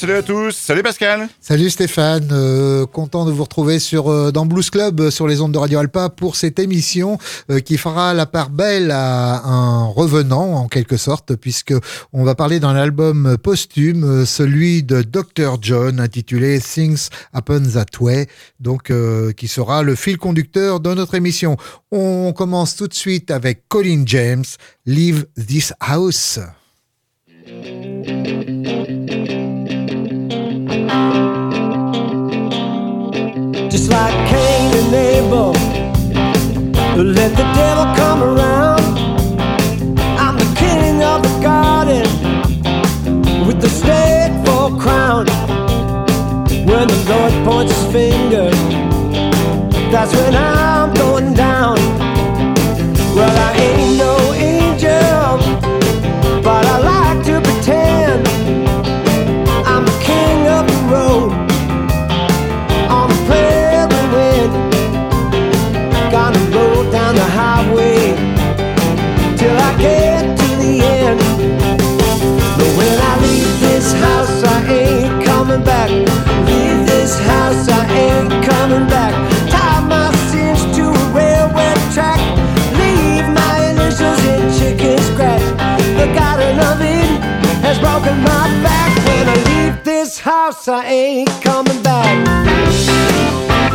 Salut à tous, salut Pascal. Salut Stéphane, euh, content de vous retrouver sur euh, dans Blues Club euh, sur les ondes de Radio Alpa pour cette émission qui fera la part belle à un revenant en quelque sorte puisque on va parler d'un album posthume, celui de Dr John intitulé Things Happen That Way, donc qui sera le fil conducteur de notre émission. On commence tout de suite avec Colin James, Leave This House. Just like Cain and Abel, let the devil come around. I'm the king of the garden with the snake for crown. When the Lord points his finger, that's when I'm going down. Well, I ain't no house, I ain't coming back.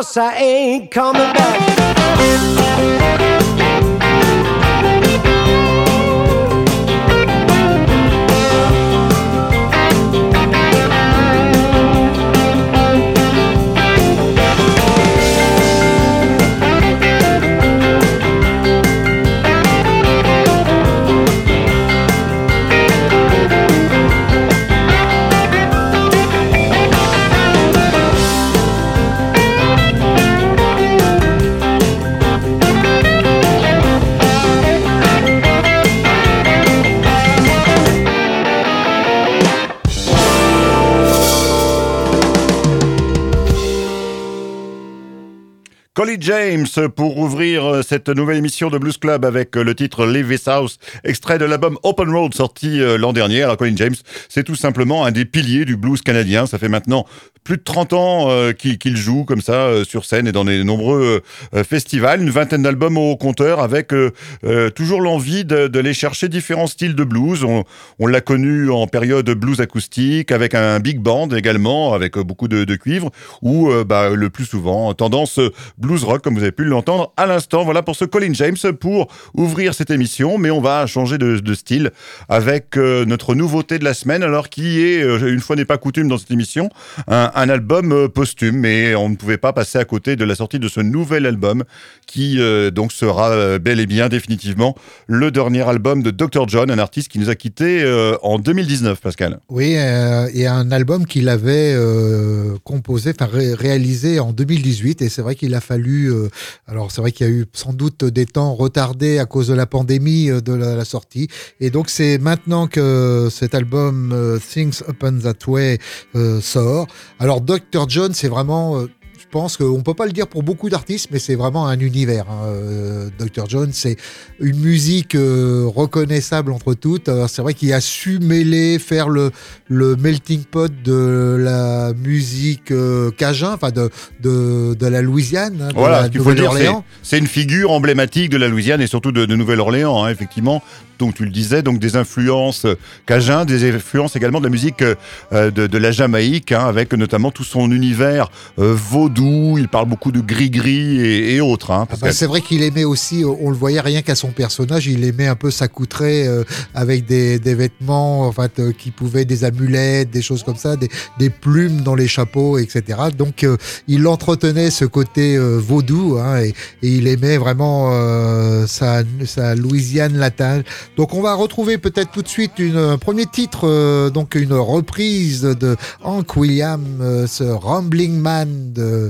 I ain't coming back. James pour ouvrir euh, cette nouvelle émission de Blues Club avec euh, le titre Leave This House, extrait de l'album Open Road sorti euh, l'an dernier. Alors Colin James, c'est tout simplement un des piliers du blues canadien. Ça fait maintenant plus de 30 ans euh, qu'il joue comme ça euh, sur scène et dans les nombreux euh, festivals. Une vingtaine d'albums au compteur avec toujours l'envie les chercher différents styles de blues. On, l'a connu en période blues acoustique avec un big band également avec beaucoup de, cuivre ou bah, le plus souvent tendance blues rock comme vous avez pu l'entendre à l'instant. Voilà pour ce Colin James pour ouvrir cette émission. Mais on va changer de, style avec notre nouveauté de la semaine alors qui est, une fois n'est pas coutume dans cette émission, un album euh, posthume, mais on ne pouvait pas passer à côté de la sortie de ce nouvel album qui euh, donc sera euh, bel et bien définitivement le dernier album de Dr. John, un artiste qui nous a quittés en 2019, Pascal. Oui, et un album qu'il avait composé, enfin ré- réalisé en 2018. Et c'est vrai qu'il a fallu. alors c'est vrai qu'il y a eu sans doute des temps retardés à cause de la pandémie de la, la sortie. Et donc c'est maintenant que cet album Things Upon That Way sort. Alors Dr. John, c'est vraiment. Je pense qu'on peut pas le dire pour beaucoup d'artistes, mais c'est vraiment un univers. hein. Euh, Dr. John, c'est une musique euh, reconnaissable entre toutes. C'est vrai qu'il a su mêler, faire le, le melting pot de la musique euh, cajun, enfin de, de, de la Louisiane, hein, de Voilà, la ce qu'il faut dire, c'est Nouvelle-Orléans. c'est une figure emblématique de la Louisiane et surtout de, de Nouvelle-Orléans, hein, effectivement. Donc tu le disais, donc des influences cajun, des influences également de la musique euh, de, de la Jamaïque, hein, avec notamment tout son univers euh, Il parle beaucoup de gris-gris et, et autres. Hein, Ah bah, c'est vrai qu'il aimait aussi, on le voyait rien qu'à son personnage, il aimait un peu s'accoutrer euh, avec des, des vêtements en fait, euh, qui pouvaient des amulettes, des choses comme ça, des, des plumes dans les chapeaux, etc. Donc euh, il entretenait ce côté euh, vaudou hein, et, et il aimait vraiment euh, sa, sa Louisiane latine. Donc on va retrouver peut-être tout de suite une, un premier titre, euh, donc une reprise de Hank Williams, euh, ce Rambling Man de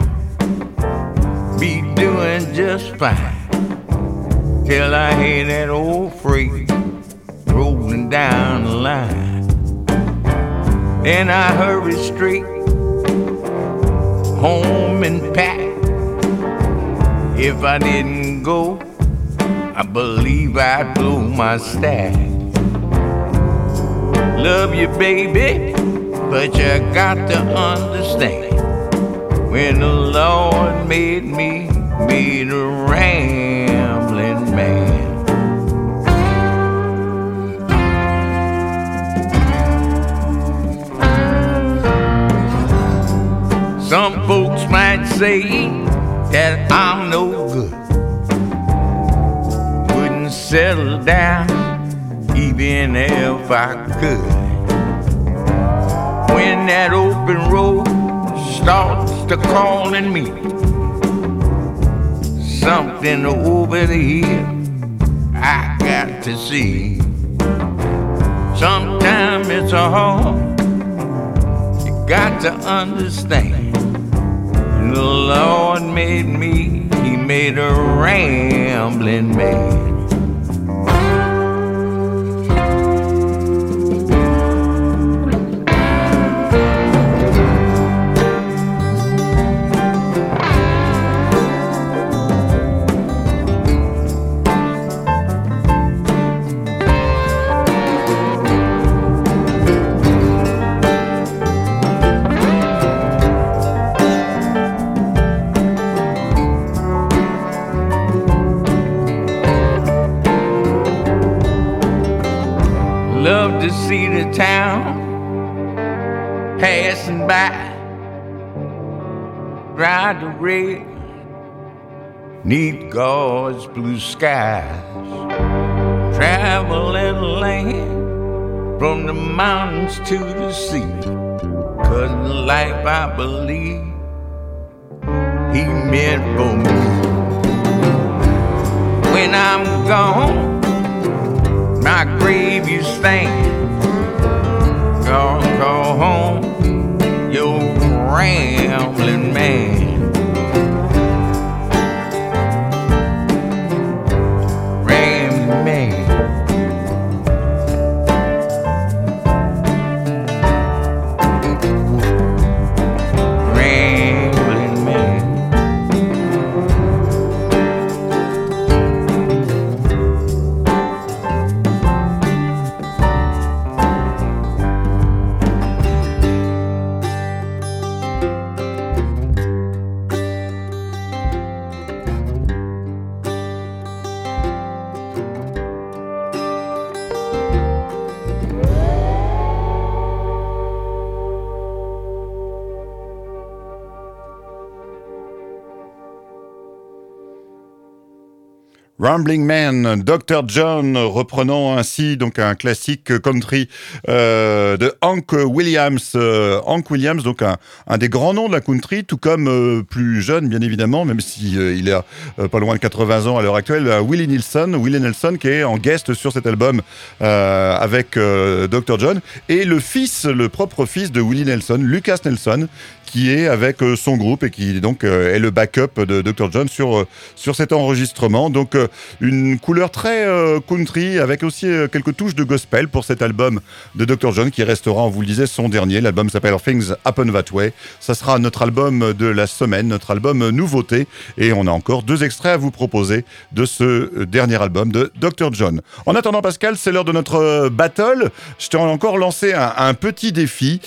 just fine. Till I hear that old freight rolling down the line. Then I hurry straight home and pack. If I didn't go, I believe I'd blow my stack. Love you, baby, but you got to understand. When the Lord made me, made a rambling man. Some folks might say that I'm no good. Wouldn't settle down even if I could. When that open road starts to calling me, something over here I got to see. Sometimes it's a hard, you got to understand. The Lord made me, He made a rambling man. Red, neath God's blue skies. Travel in land from the mountains to the sea. Cause the life I believe He meant for me. When I'm gone, my grave you stand. Go, go home, you rambling man. Rambling Man, Dr. John, reprenant ainsi donc un classique country euh, de Hank Williams. Euh, Hank Williams, donc un, des grands noms de la country, tout comme euh, plus jeune, bien évidemment, même si il a pas loin de 80 ans à l'heure actuelle, Willie Nelson, Willie Nelson qui est en guest sur cet album avec Dr. John, et le fils, le propre fils de Willie Nelson, Lucas Nelson, qui est avec euh, son groupe et qui donc euh, est le backup de Dr. John sur, euh, sur cet enregistrement. Donc une couleur très country avec aussi quelques touches de gospel pour cet album de Dr. John qui restera, on vous le disait, son dernier. L'album s'appelle Things Happen That Way. Ça sera notre album de la semaine, notre album nouveauté. Et on a encore deux extraits à vous proposer de ce dernier album de Dr. John. En attendant, Pascal, c'est l'heure de notre battle. Je t'ai encore lancé un, un petit défi.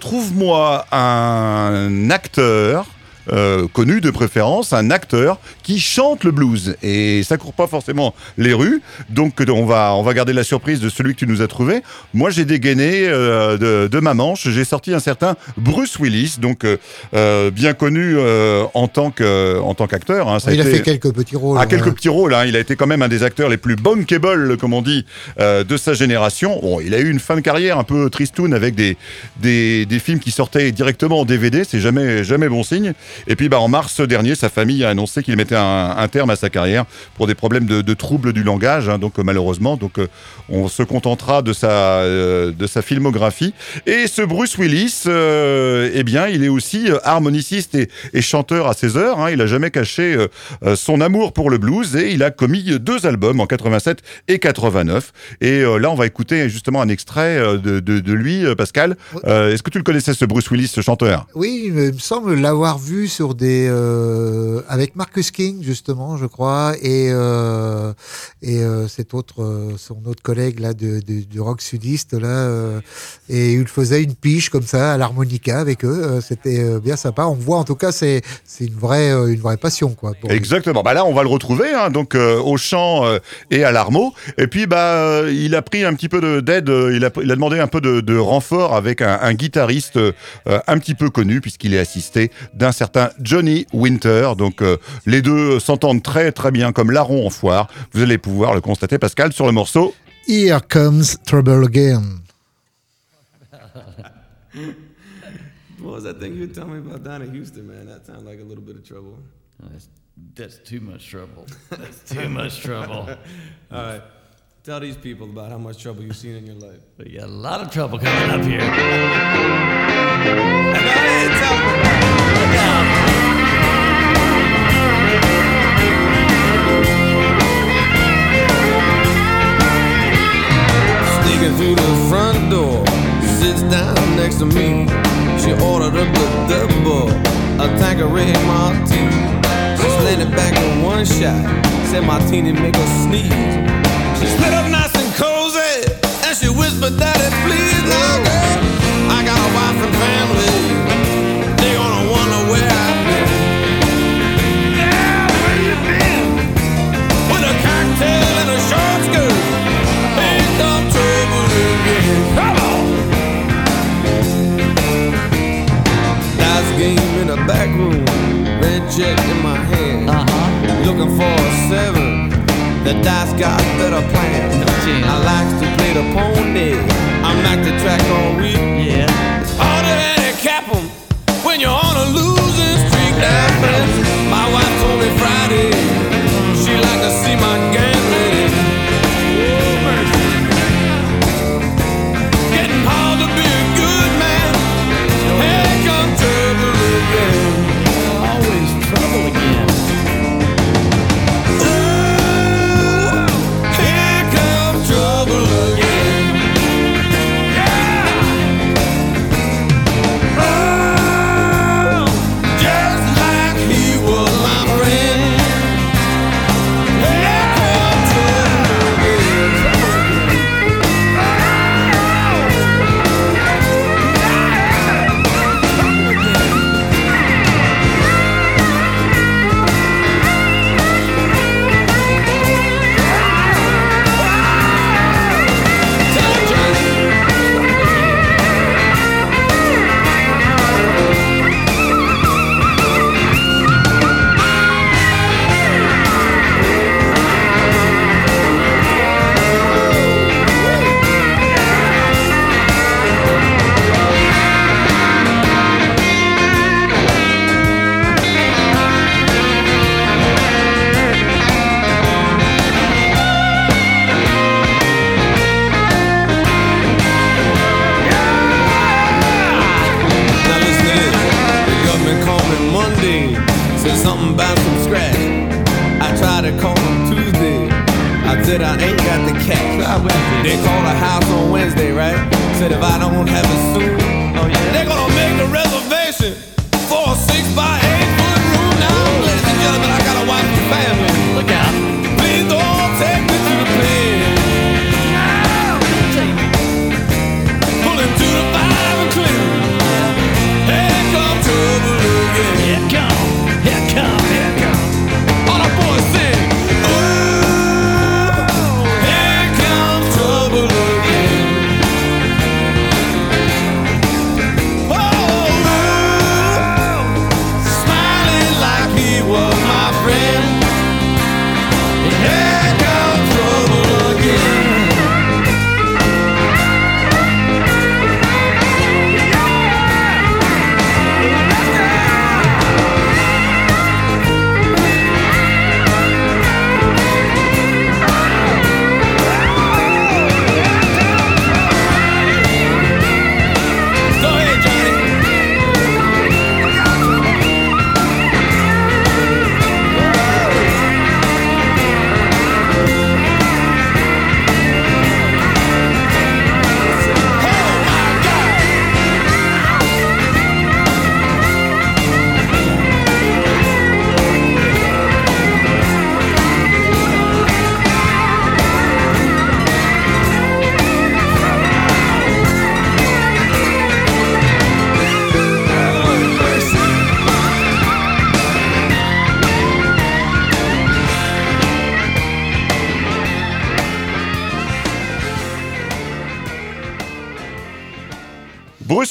Trouve-moi un un acteur euh, connu de préférence, un acteur qui chante le blues. Et ça court pas forcément les rues. Donc on va, on va garder la surprise de celui que tu nous as trouvé. Moi j'ai dégainé euh, de, de, ma manche, j'ai sorti un certain Bruce Willis, donc euh, euh bien connu euh, en tant qu'acteur. Hein. il a, été... fait quelques petits rôles. Ah, quelques petits rôles. Hein. Il a été quand même un des acteurs les plus bankable, comme on dit, de sa génération. Bon, il a eu une fin de carrière un peu tristoun avec des, des, des films qui sortaient directement en DVD. C'est jamais jamais bon signe. Et puis bah, en mars dernier, sa famille a annoncé qu'il mettait un, terme à sa carrière pour des problèmes de, troubles du langage. Hein, donc malheureusement, donc euh, on se contentera de sa euh, de sa filmographie. Et ce Bruce Willis, euh, eh bien, il est aussi harmoniciste et, chanteur à ses heures. Hein, il a jamais caché euh, son amour pour le blues et il a commis deux albums en 87 et 89. Et euh, là, on va écouter justement un extrait de, lui, Pascal. Est-ce que tu le connaissais, ce Bruce Willis, ce chanteur? Oui, il me semble l'avoir vu sur des euh, avec Marcus King justement, je crois, et euh, et euh, cet autre euh, son autre collègue là de, du rock sudiste là, et il faisait une piche comme ça à l'harmonica avec eux. C'était bien sympa. On voit en tout cas c'est c'est une vraie une vraie passion quoi. Exactement. Bah là on va le retrouver hein, donc au chant et à l'armo. Et puis bah il a pris un petit peu d'aide. Il a il a demandé un peu de, renfort avec un, guitariste un petit peu connu puisqu'il est assisté d'un certain Johnny Winter. Donc les deux s'entendent très très bien comme larron en foire. Vous allez pouvoir le constater, Pascal, sur le morceau. Here comes trouble again. What was that thing you were telling me about down in Houston, man? That sounded like a little bit of trouble. Oh, that's, that's too much trouble. That's too much trouble. All right. Tell these people about how much trouble you've seen in your life. But you got a lot of trouble coming up here. through the front door, sits down next to me. She ordered up a double, a Tanqueray martini. She slid it back in one shot, said martini make her sneeze. She split up nice and cozy, and she whispered, Daddy, please, now, girl. I got a wife and family.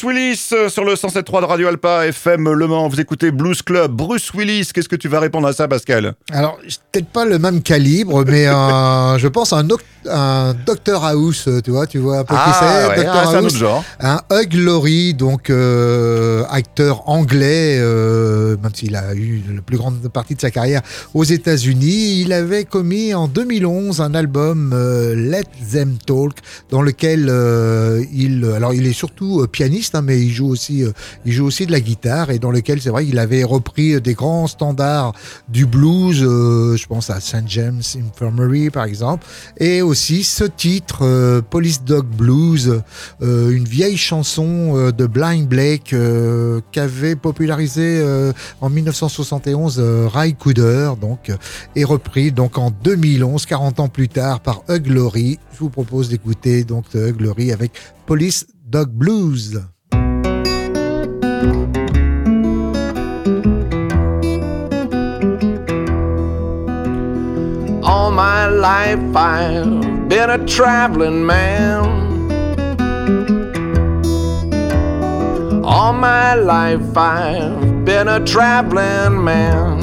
Bruce Willis euh, sur le 107.3 de Radio Alpa FM Le Mans. Vous écoutez Blues Club. Bruce Willis, qu'est-ce que tu vas répondre à ça, Pascal? Alors, peut-être pas le même calibre, mais euh, je pense à un, un Dr House, tu vois, tu vois un peu qui c'est, ouais, Dr ah, c'est un autre genre. Un Hugh Laurie, donc euh, acteur anglais, euh, même s'il a eu la plus grande partie de sa carrière aux États-Unis, il avait commis en 2011 un album Let Them Talk, dans lequel il, alors il est surtout euh, hein, mais il joue aussi, euh, il joue aussi de la guitare, et dans lequel c'est vrai il avait repris des grands standards du blues, euh, je pense à St James Infirmary par exemple, et aussi ce titre euh, Police Dog Blues, euh, une vieille chanson euh, de Blind Blake euh, qu'avait popularisé euh, en 1971 euh, Ray Cooder, donc euh, et repris donc en 2011, 40 ans plus tard par Hugh Laurie. Je vous propose d'écouter donc Hugh Laurie avec Police Dog Blues. My life I've been a traveling man. All my life I've been a traveling man.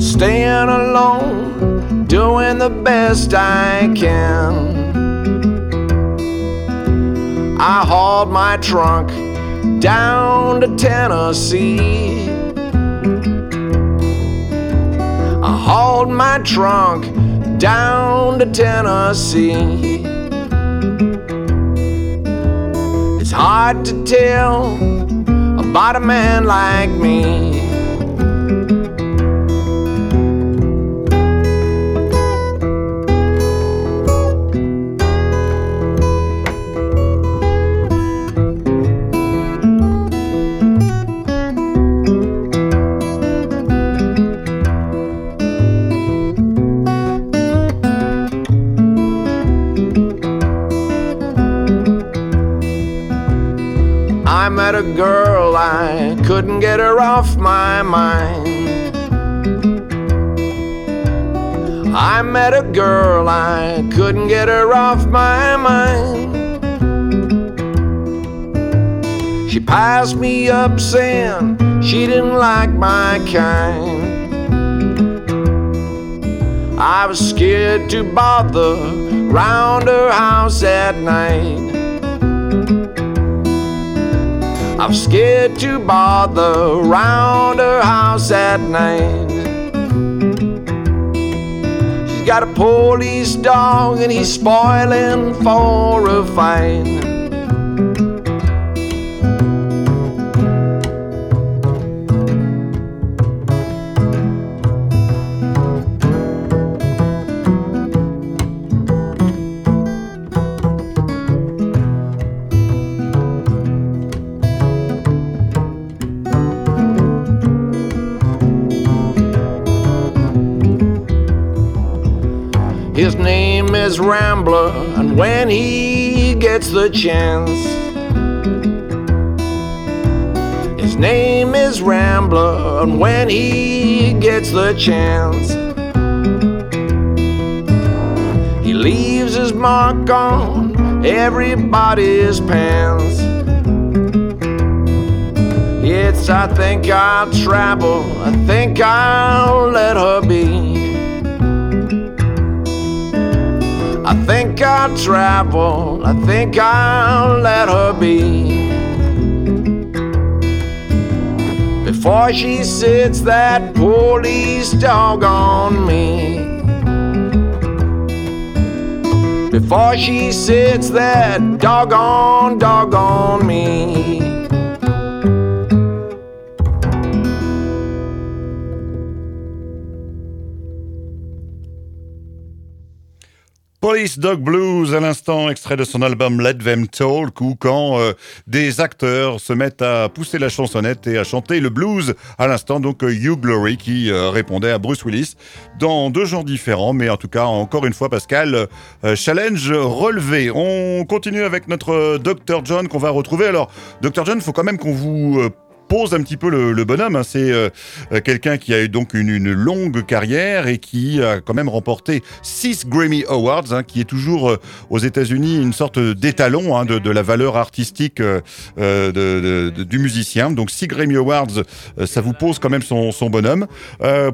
Staying alone, doing the best I can. I hauled my trunk down to Tennessee. Hauled my trunk down to Tennessee. It's hard to tell about a man like me. Get her off my mind. I met a girl, I couldn't get her off my mind. She passed me up saying she didn't like my kind. I was scared to bother round her house at night. I'm scared to bother round her house at night. She's got a police dog and he's spoiling for a fight. Rambler, and when he gets the chance, his name is Rambler, and when he gets the chance, he leaves his mark on everybody's pants. It's, I think I'll travel, I think I'll let her be. I think I'll travel, I think I'll let her be. Before she sits that police dog on me. Before she sits that doggone dog on me. Police Dog Blues, à l'instant, extrait de son album Let Them Talk, où quand euh, des acteurs se mettent à pousser la chansonnette et à chanter le blues, à l'instant, donc euh, Hugh Glory qui euh, répondait à Bruce Willis dans deux genres différents, mais en tout cas, encore une fois, Pascal, challenge relevé. On continue avec notre Dr. John qu'on va retrouver. Alors, Dr. John, faut quand même qu'on vous pose un petit peu le, bonhomme. hein. C'est euh, euh, quelqu'un qui a eu donc une, longue carrière et qui a quand même remporté six Grammy Awards, hein, qui est toujours euh, aux États-Unis une sorte d'étalon hein, de, la valeur artistique du musicien. Donc six Grammy Awards, ça vous pose quand même son, bonhomme.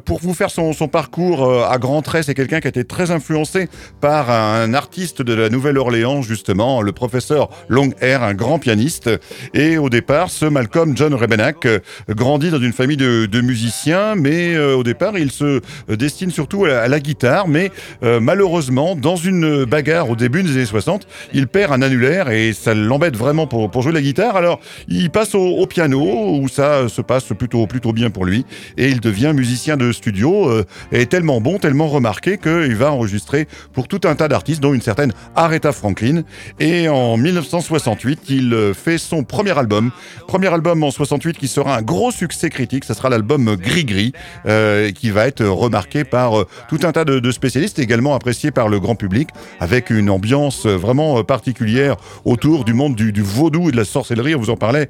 Pour vous faire son, parcours à grands traits, c'est quelqu'un qui a été très influencé par un artiste de la Nouvelle-Orléans, justement, le professeur Longhair, un grand pianiste. Et au départ, ce Malcolm John Rebennack euh, grandit dans une famille de, musiciens, mais euh, au départ, il se destine surtout à la, guitare. Mais euh, malheureusement, dans une bagarre au début des années 60, il perd un annulaire et ça l'embête vraiment pour, jouer la guitare. Alors, il passe au, piano, où ça se passe plutôt, plutôt bien pour lui, et il devient musicien de studio, euh, et tellement bon, tellement remarqué qu'il va enregistrer pour tout un tas d'artistes, dont une certaine Aretha Franklin. Et en 1968, il fait son premier album. Premier album en 68 qui sera un gros succès critique. Ça sera l'album Gris Gris, euh, qui va être remarqué par euh, tout un tas de, de spécialistes, également apprécié par le grand public, avec une ambiance vraiment euh, particulière autour du monde du, du vaudou et de la sorcellerie. On vous en parlait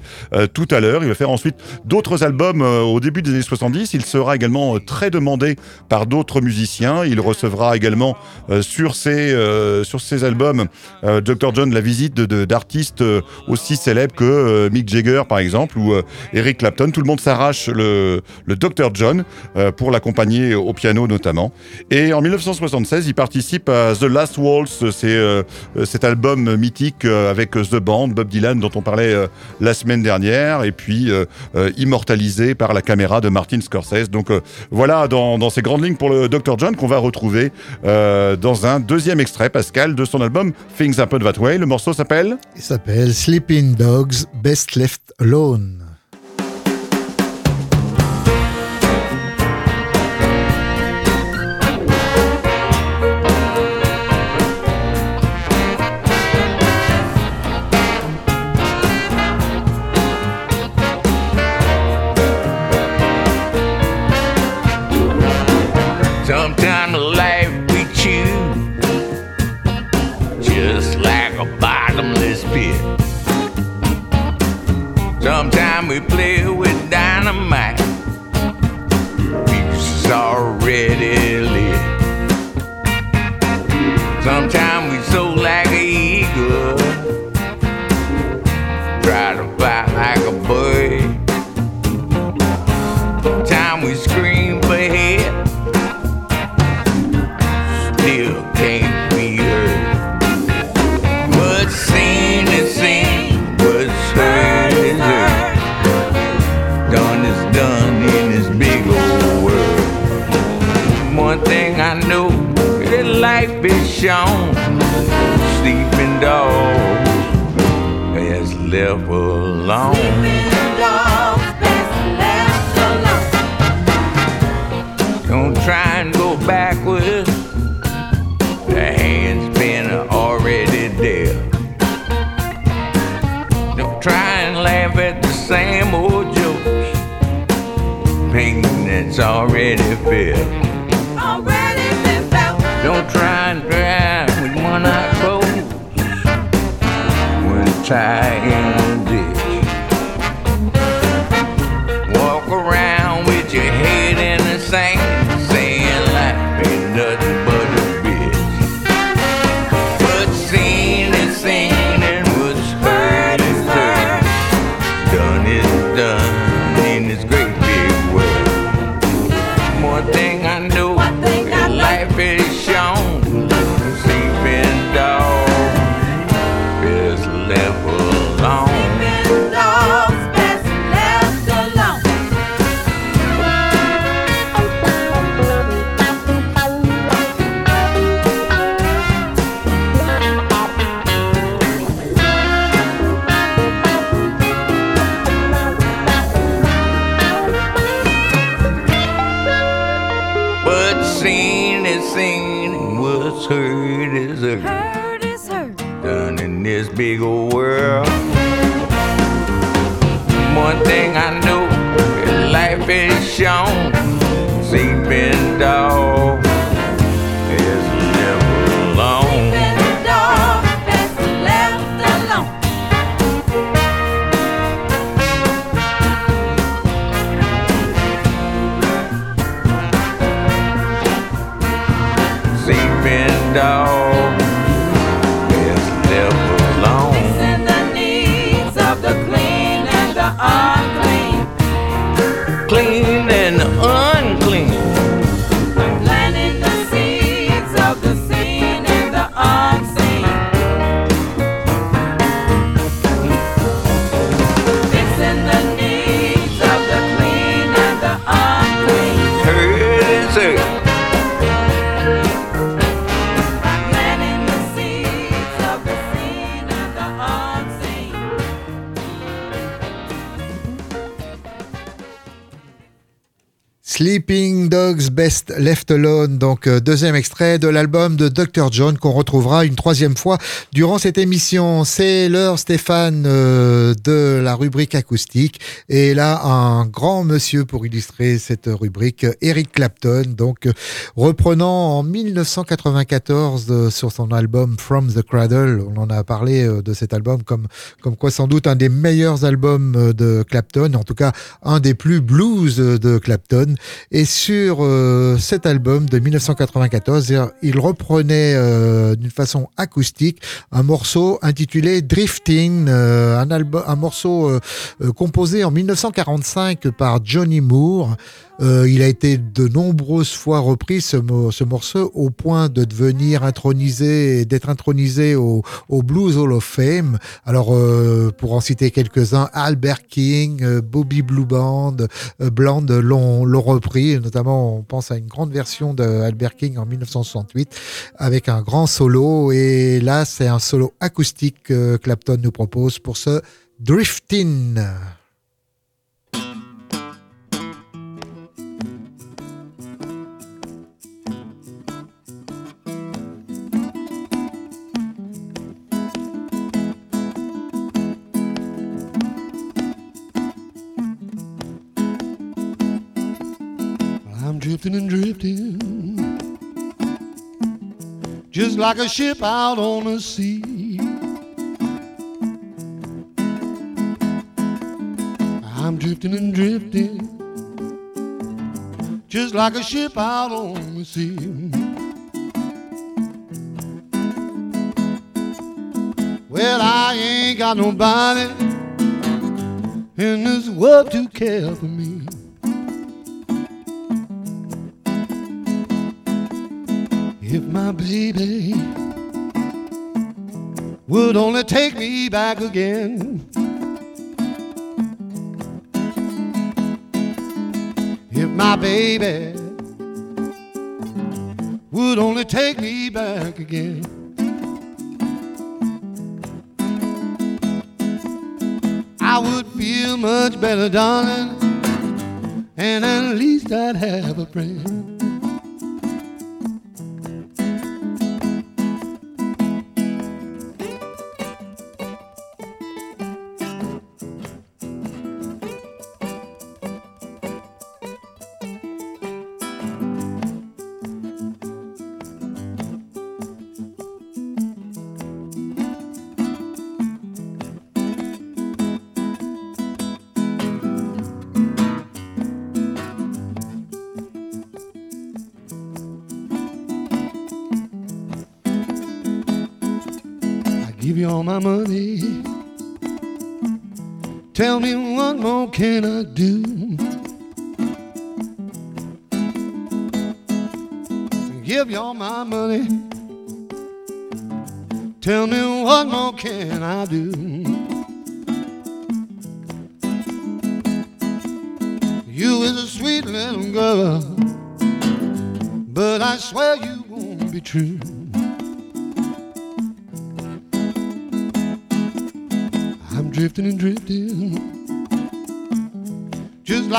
tout à l'heure. Il va faire ensuite d'autres albums au début des années 70. Il sera également très demandé par d'autres musiciens. Il recevra également sur ses sur ses albums Dr John la visite d'artistes aussi célèbres que Mick Jagger par exemple ou Eric Clapton. Tout le monde s'arrache le, Dr John euh, pour l'accompagner au piano notamment. Et en 1976, il participe à The Last Waltz, c'est euh, cet album mythique euh, avec The Band, Bob Dylan dont on parlait la semaine dernière, et puis immortalisé par la caméra de Martin Scorsese. Donc voilà dans, ces grandes lignes pour le Dr John qu'on va retrouver dans un deuxième extrait, Pascal, de son album Things Happen That Way. Le morceau s'appelle Il s'appelle Sleeping Dogs Best Left Alone. Jones sleeping dogs has left alone. Dog Sleeping Dogs Best Left Alone, donc euh, deuxième extrait de l'album de Dr. John qu'on retrouvera une troisième fois durant cette émission. C'est l'heure Stéphane euh, de la rubrique acoustique et là un grand monsieur pour illustrer cette rubrique, Eric Clapton, donc reprenant en 1994 euh, sur son album From the Cradle, on en a parlé de cet album comme, comme quoi sans doute un des meilleurs albums de Clapton, en tout cas un des plus blues de Clapton. Et sur euh, cet album de 1994, euh, il reprenait euh, d'une façon acoustique un morceau intitulé Drifting, euh, un, morceau composé en 1945 par Johnny Moore. Euh, il a été de nombreuses fois repris ce, ce morceau au point de devenir intronisé, d'être intronisé au, au Blues Hall of Fame. Alors, euh, pour en citer quelques-uns, Albert King, euh, Bobby Blue Band, euh, Bland l'ont repris. Notamment, on pense à une grande version d'Albert King en 1968 avec un grand solo. Et là, c'est un solo acoustique que Clapton nous propose pour ce Drifting. Like a ship out on the sea. I'm drifting and drifting, just like a ship out on the sea. Well, I ain't got nobody in this world to care for me. My baby would only take me back again. If my baby would only take me back again. I would feel much better, darling, and at least I'd have a friend. All my money. Tell me what more can I do? Give you all my money. Tell me what more can I do?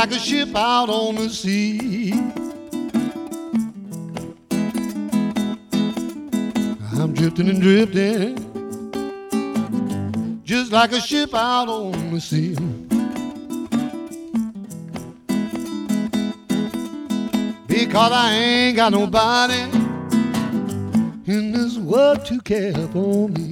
Like a ship out on the sea. I'm drifting and drifting, just like a ship out on the sea. Because I ain't got nobody in this world to care for me.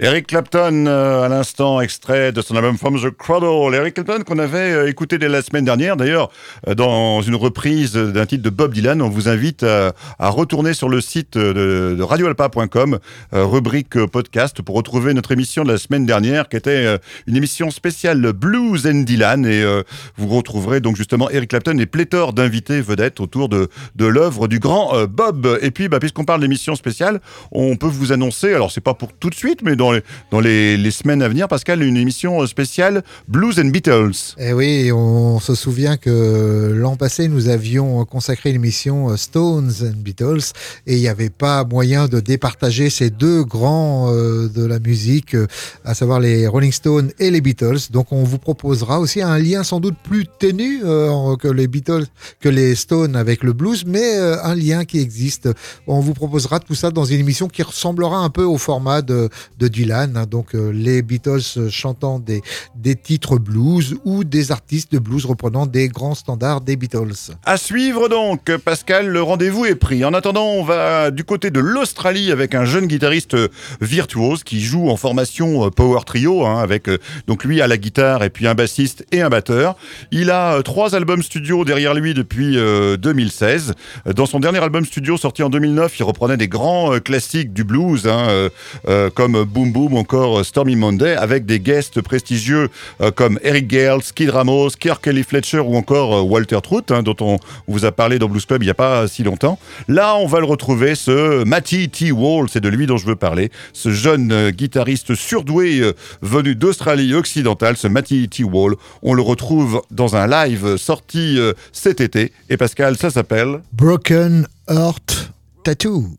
Eric Clapton, euh, à l'instant, extrait de son album From the Cradle. Eric Clapton qu'on avait euh, écouté dès la semaine dernière, d'ailleurs, euh, dans une reprise d'un titre de Bob Dylan. On vous invite à, retourner sur le site de, radioalpa.com, rubrique podcast, pour retrouver notre émission de la semaine dernière, qui était une émission spéciale Blues and Dylan. Et vous retrouverez donc justement Eric Clapton et pléthore d'invités vedettes autour de, de l'œuvre du grand Bob. Et puis, bah, puisqu'on parle d'émission spéciale, on peut vous annoncer, alors c'est pas pour tout de suite, mais dans dans les, semaines à venir, Pascal, une émission spéciale Blues and Beatles. Eh oui, on se souvient que l'an passé, nous avions consacré l'émission Stones and Beatles et il n'y avait pas moyen de départager ces deux grands euh, de la musique, euh, à savoir les Rolling Stones et les Beatles. Donc on vous proposera aussi un lien sans doute plus ténu euh, que les Beatles, que les Stones avec le blues, mais un lien qui existe. On vous proposera tout ça dans une émission qui ressemblera un peu au format de Dylan, hein. donc euh, les Beatles euh, chantant des, des titres blues ou des artistes de blues reprenant des grands standards des Beatles. À suivre donc, Pascal, le rendez-vous est pris. En attendant, on va du côté de l'Australie avec un jeune guitariste euh, virtuose qui joue en formation power trio, hein, avec donc lui à la guitare et puis un bassiste et un batteur. Il a trois albums studio derrière lui depuis euh, 2016. Dans son dernier album studio sorti en 2009, il reprenait des grands classiques du blues, hein, comme Boom Boom ou encore euh, Stormy Monday, avec des guests prestigieux euh, comme Eric Gale, Skid Ramos, Kirk Kelly Fletcher ou encore euh, Walter Trout, hein, dont on vous a parlé dans Blues Club il n'y a pas si longtemps. Là, on va le retrouver, ce Matty T. Wall, c'est de lui dont je veux parler, ce jeune guitariste surdoué venu d'Australie occidentale, ce Matty T. Wall. On le retrouve dans un live sorti cet été. Et Pascal, ça s'appelle Broken Heart Tattoo.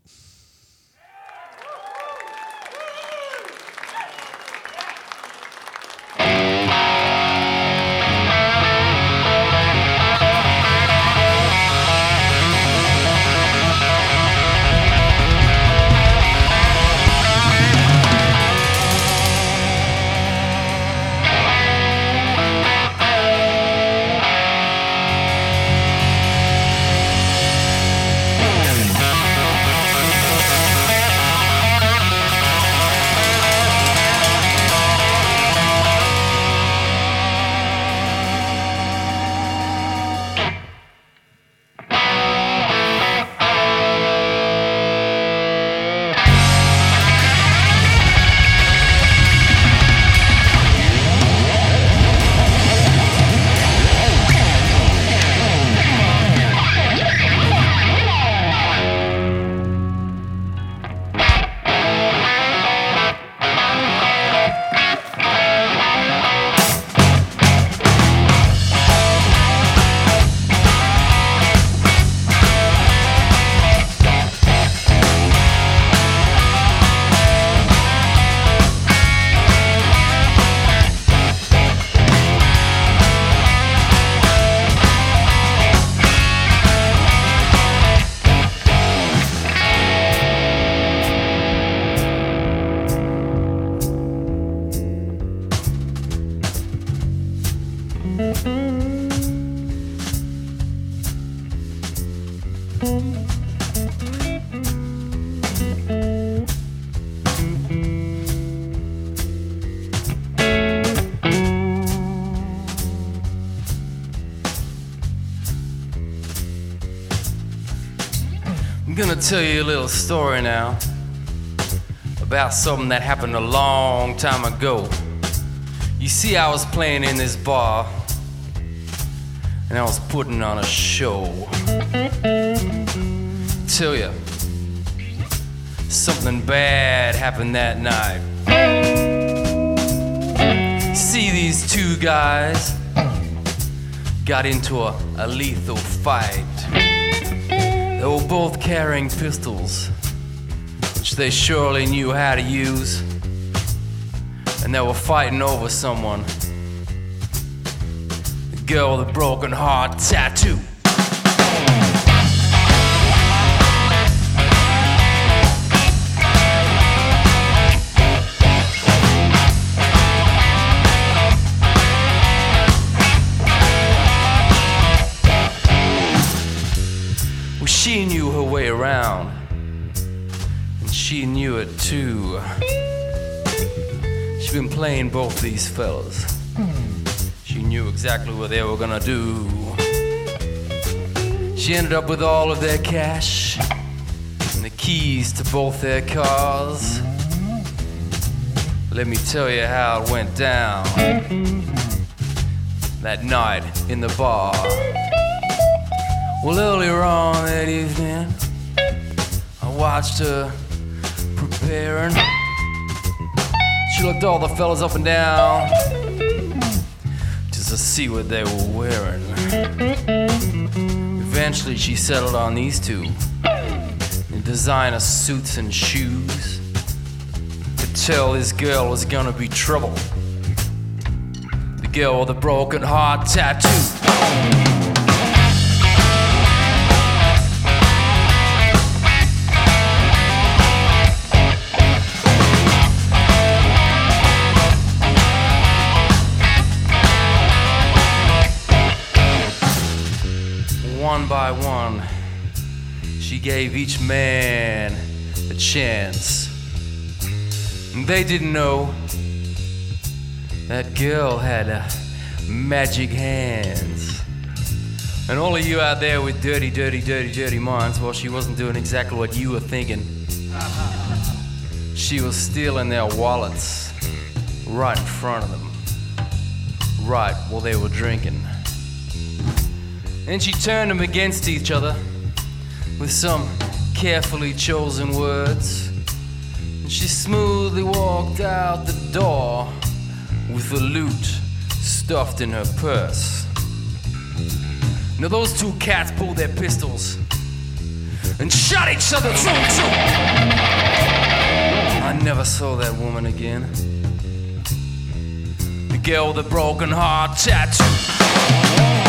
Tell you a little story now about something that happened a long time ago. You see, I was playing in this bar and I was putting on a show. Tell you, something bad happened that night. See, these two guys got into a, a lethal fight. They were both carrying pistols, which they surely knew how to use. And they were fighting over someone. The girl with a broken heart tattoo. She knew it too. She'd been playing both these fellas. She knew exactly what they were gonna do. She ended up with all of their cash and the keys to both their cars. Let me tell you how it went down that night in the bar. Well, earlier on that evening, I watched her preparing. She looked all the fellas up and down just to see what they were wearing. Eventually, she settled on these two designer suits and shoes. Could tell this girl was gonna be trouble. The girl with a broken heart tattoo. One by one, she gave each man a chance. And they didn't know that girl had uh, magic hands. And all of you out there with dirty, dirty, dirty, dirty minds, well, she wasn't doing exactly what you were thinking. She was stealing their wallets right in front of them, right while they were drinking. And she turned them against each other with some carefully chosen words. And she smoothly walked out the door with the loot stuffed in her purse. Now, those two cats pulled their pistols and shot each other through. I never saw that woman again. The girl with the broken heart tattoo.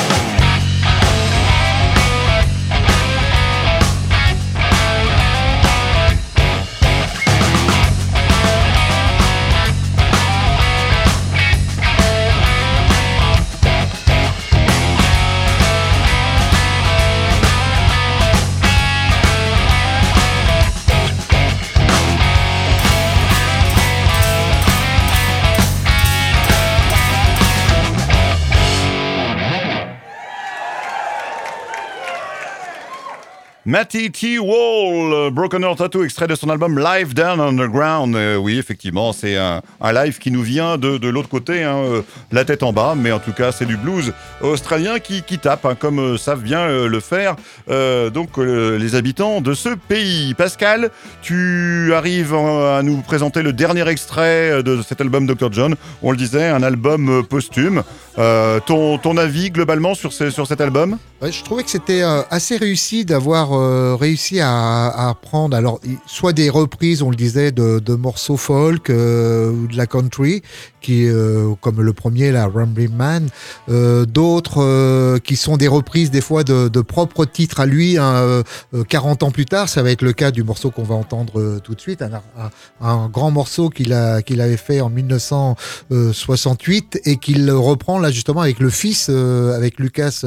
Matty T. Wall, euh, Broken Heart Tattoo, extrait de son album Live Down Underground. Euh, oui, effectivement, c'est un, live qui nous vient de, de l'autre côté, hein, euh, la tête en bas, mais en tout cas, c'est du blues australien qui, qui tape, hein, comme savent bien le faire donc les habitants de ce pays. Pascal, tu arrives à nous présenter le dernier extrait de cet album Dr. John. On le disait, un album posthume. Ton, ton avis globalement sur, sur cet album? Je trouvais que c'était assez réussi d'avoir euh, réussi à, à prendre alors soit des reprises, on le disait, de, morceaux folk euh, ou de la country, qui euh, comme le premier, la Rambling Man, d'autres qui sont des reprises des fois de, propres titres à lui. hein, euh, euh, 40 ans plus tard, ça va être le cas du morceau qu'on va entendre tout de suite, un, grand morceau qu'il qu'il avait fait en 1968 et qu'il reprend là justement avec le fils, avec Lucas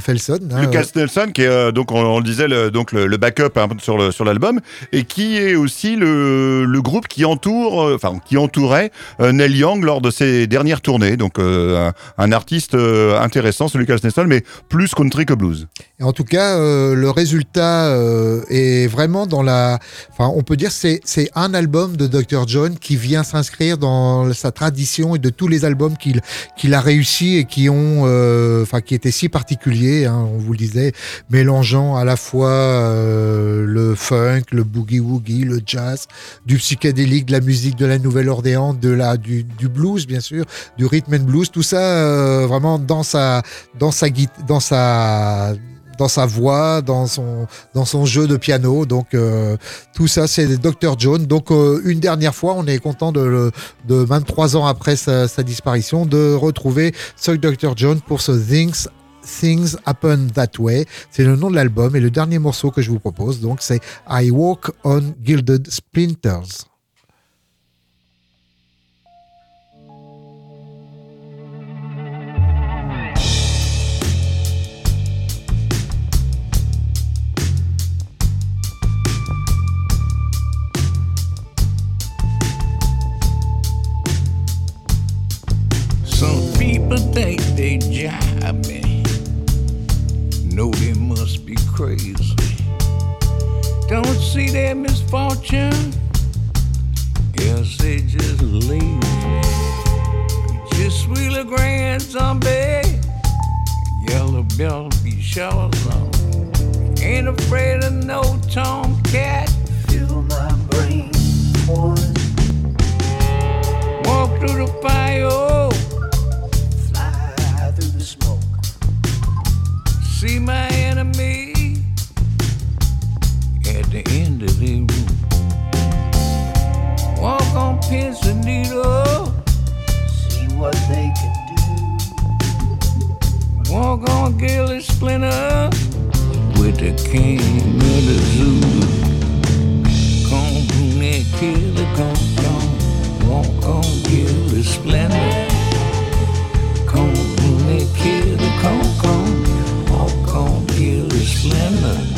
Felson. hein, Lucas Nelson, qui est donc on, on le disait le, donc le, backup hein, sur l'album et qui est aussi le, groupe qui entoure, euh, enfin qui entourait euh, Neil Young lors de ses dernières tournées. Donc euh, un, artiste euh, intéressant, ce Lucas Nelson, mais plus country que blues. En tout cas, euh, le résultat euh, est vraiment dans la. Enfin, on peut dire c'est c'est un album de Dr John qui vient s'inscrire dans sa tradition et de tous les albums qu'il qu'il a réussi et qui ont, euh, enfin, qui étaient si particuliers. hein, on vous le disait, mélangeant à la fois euh, le funk, le boogie woogie, le jazz, du psychédélique, de la musique de la Nouvelle-Orléans, de la du, du blues bien sûr, du rhythm and blues, tout ça euh, vraiment dans sa dans sa dans sa dans sa voix, dans son dans son jeu de piano. Donc euh, tout ça c'est Dr John. Donc euh, une dernière fois, on est content de, de 23 ans après sa, sa disparition de retrouver ce Dr John pour ce Things Things Happen That Way. C'est le nom de l'album et le dernier morceau que je vous propose. Donc c'est I Walk on Gilded Splinters. People think they jive me. No, they must be crazy. Don't see their misfortune. Guess they just lazy. Just wheel a grand zombie. Yellow bell be sure some. Ain't afraid of no tomcat. Fill my brain, boys. Walk through the fire. Do. Walk on Gilly Splinter with the king of the zoo. Come that killer, come, come. Walk on Gilly Splinter. Come that killer, come, come. Walk on Gilly Splinter.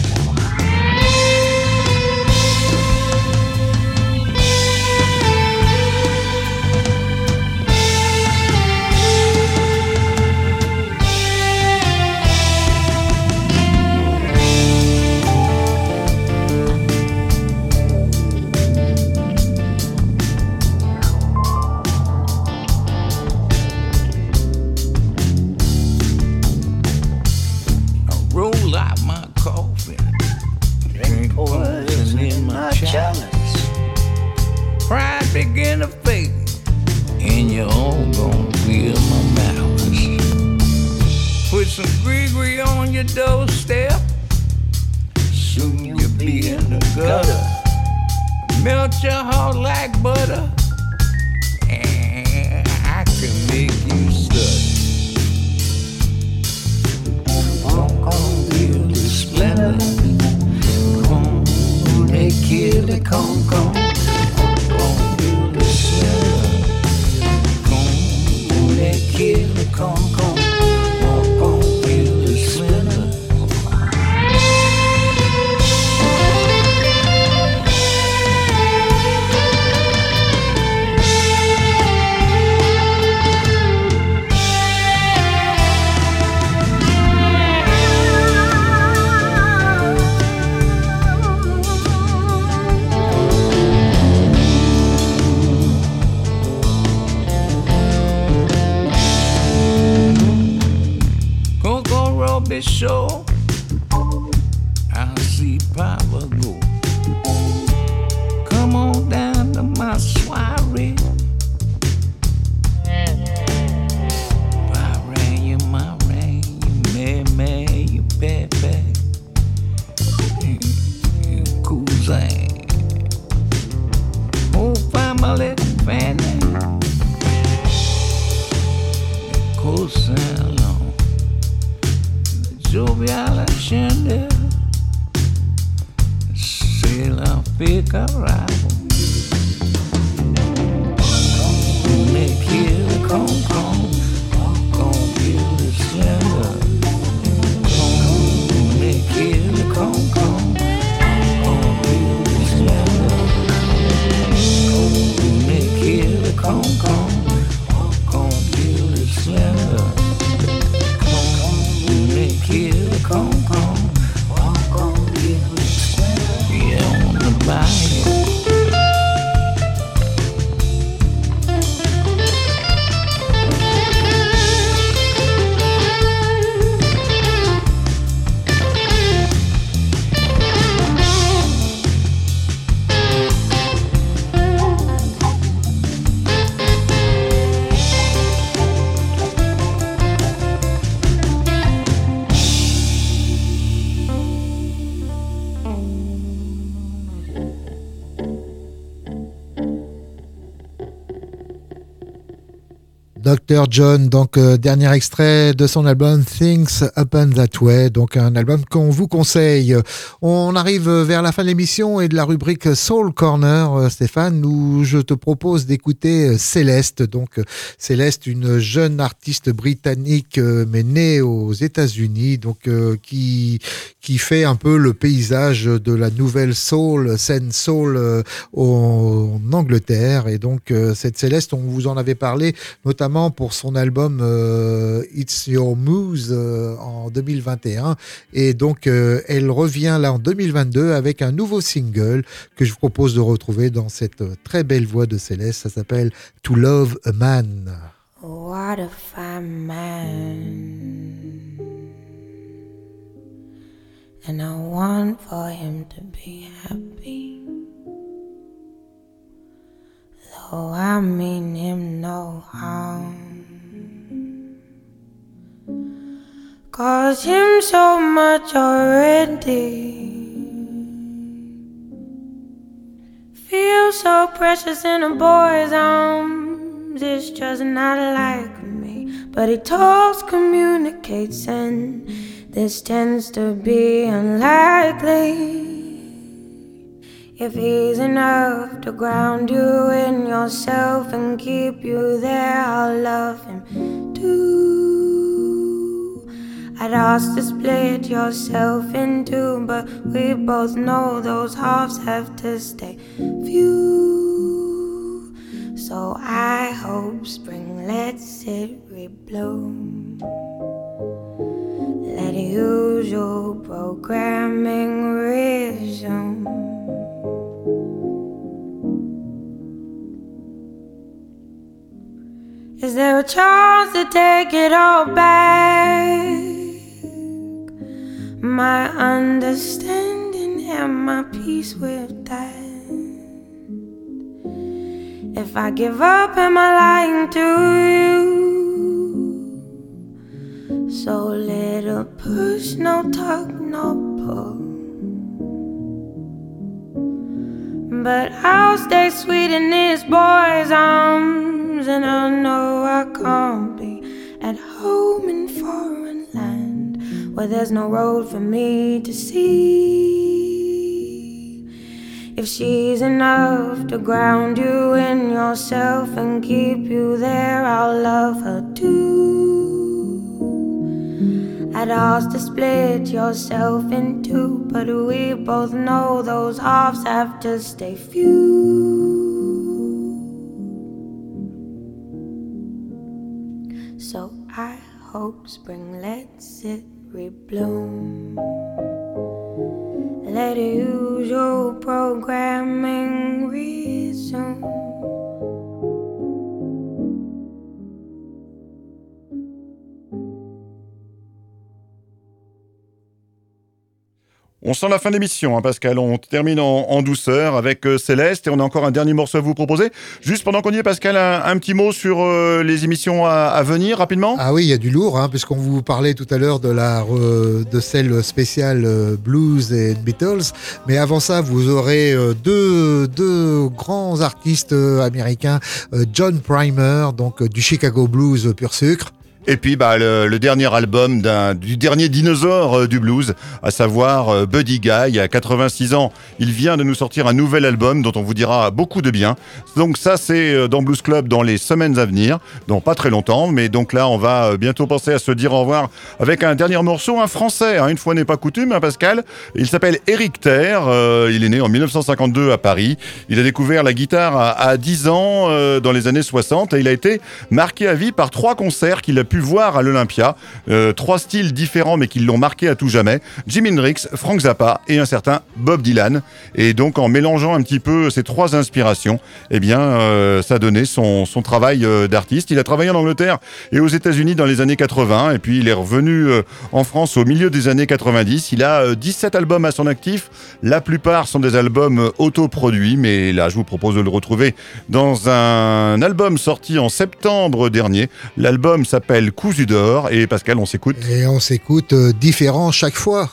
Melt your heart like butter. And I can make you stutter. Walk on through the splendor. Come, they kill come, come. The splendor. Come, they kill it, come, show. John, donc euh, dernier extrait de son album Things Happen That Way, donc un album qu'on vous conseille. On arrive vers la fin de l'émission et de la rubrique Soul Corner, euh, Stéphane, où je te propose d'écouter euh, Céleste. Donc Céleste, une jeune artiste britannique mais née aux États-Unis, donc qui qui fait un peu le paysage de la nouvelle soul, scène soul en Angleterre. Et donc cette Céleste, on vous en avait parlé notamment pour son album euh, It's Your Muse euh, en 2021. Et donc, euh, elle revient là en 2022 avec un nouveau single que je vous propose de retrouver dans cette très belle voix de Céleste. Ça s'appelle To Love a Man. What a fine man. And I want for him to be happy. Though I mean him no harm. Cause him so much already. Feel so precious in a boy's arms. It's just not like me. But he talks, communicates, and this tends to be unlikely. If he's enough to ground you in yourself and keep you there, I'll love him too. I'd ask to split yourself in two, but we both know those halves have to stay few. So I hope spring lets it rebloom. Let usual programming resume. Is there a chance to take it all back? My understanding and my peace with that. If I give up, am I lying to you? So little push, no tug, no pull. But I'll stay sweet in this boy's arms, and I know I can't be at home in foreign where there's no road for me to see. If she's enough to ground you in yourself and keep you there, I'll love her too. I'd ask to split yourself in two, but we both know those halves have to stay few. So I hope spring lets it rebloom. Let usual programming resume. On sent la fin de l'émission, hein, Pascal. On termine en, douceur avec euh, Céleste et on a encore un dernier morceau à vous proposer. Juste pendant qu'on y est, Pascal, un, petit mot sur euh, les émissions à, venir rapidement? Ah oui, il y a du lourd, hein, puisqu'on vous parlait tout à l'heure de la de celle spéciale euh, Blues et Beatles. Mais avant ça, vous aurez deux, deux grands artistes américains, John Primer, donc du Chicago Blues pur sucre. Et puis bah, le, dernier album du dernier dinosaure euh, du blues, à savoir euh, Buddy Guy, à 86 ans. Il vient de nous sortir un nouvel album dont on vous dira beaucoup de bien. Donc ça c'est euh, dans Blues Club dans les semaines à venir, dans pas très longtemps. Mais donc là on va bientôt penser à se dire au revoir avec un dernier morceau, un français. hein, une fois n'est pas coutume, hein, Pascal. Il s'appelle Eric Terre. il est né en 1952 à Paris. Il a découvert la guitare à, à 10 ans dans les années 60 et il a été marqué à vie par trois concerts qu'il a pu voir à l'Olympia. Euh, trois styles différents mais qui l'ont marqué à tout jamais. Jimi Hendrix, Frank Zappa et un certain Bob Dylan. Et donc en mélangeant un petit peu ces trois inspirations, eh bien euh, ça donnait son, son travail euh, d'artiste. Il a travaillé en Angleterre et aux États-Unis dans les années 80 et puis il est revenu en France au milieu des années 90. Il a euh, 17 albums à son actif. La plupart sont des albums autoproduits, mais là je vous propose de le retrouver dans un album sorti en septembre dernier. L'album s'appelle Cousu d'or et Pascal, on s'écoute. Et on s'écoute euh, différent chaque fois.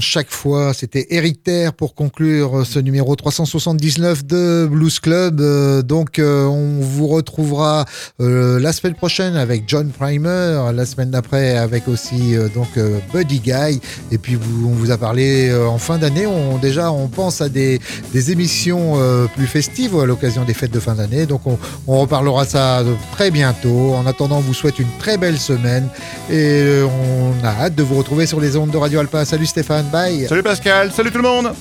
Chaque fois. C'était Eric Terre pour conclure ce numéro 379 de Blues Club. Euh, donc, euh, on vous retrouvera euh, la semaine prochaine avec John Primer, la semaine d'après avec aussi euh, donc euh, Buddy Guy. Et puis, on vous a parlé euh, en fin d'année. On déjà, on pense à des, des émissions euh, plus festives à l'occasion des fêtes de fin d'année. Donc, on, on reparlera ça très bientôt. En attendant, on vous souhaite une très belle semaine et euh, on a hâte de vous retrouver sur les ondes de Radio Alpa. Salut Stéphane, bye. Salut Pascal, salut tout le monde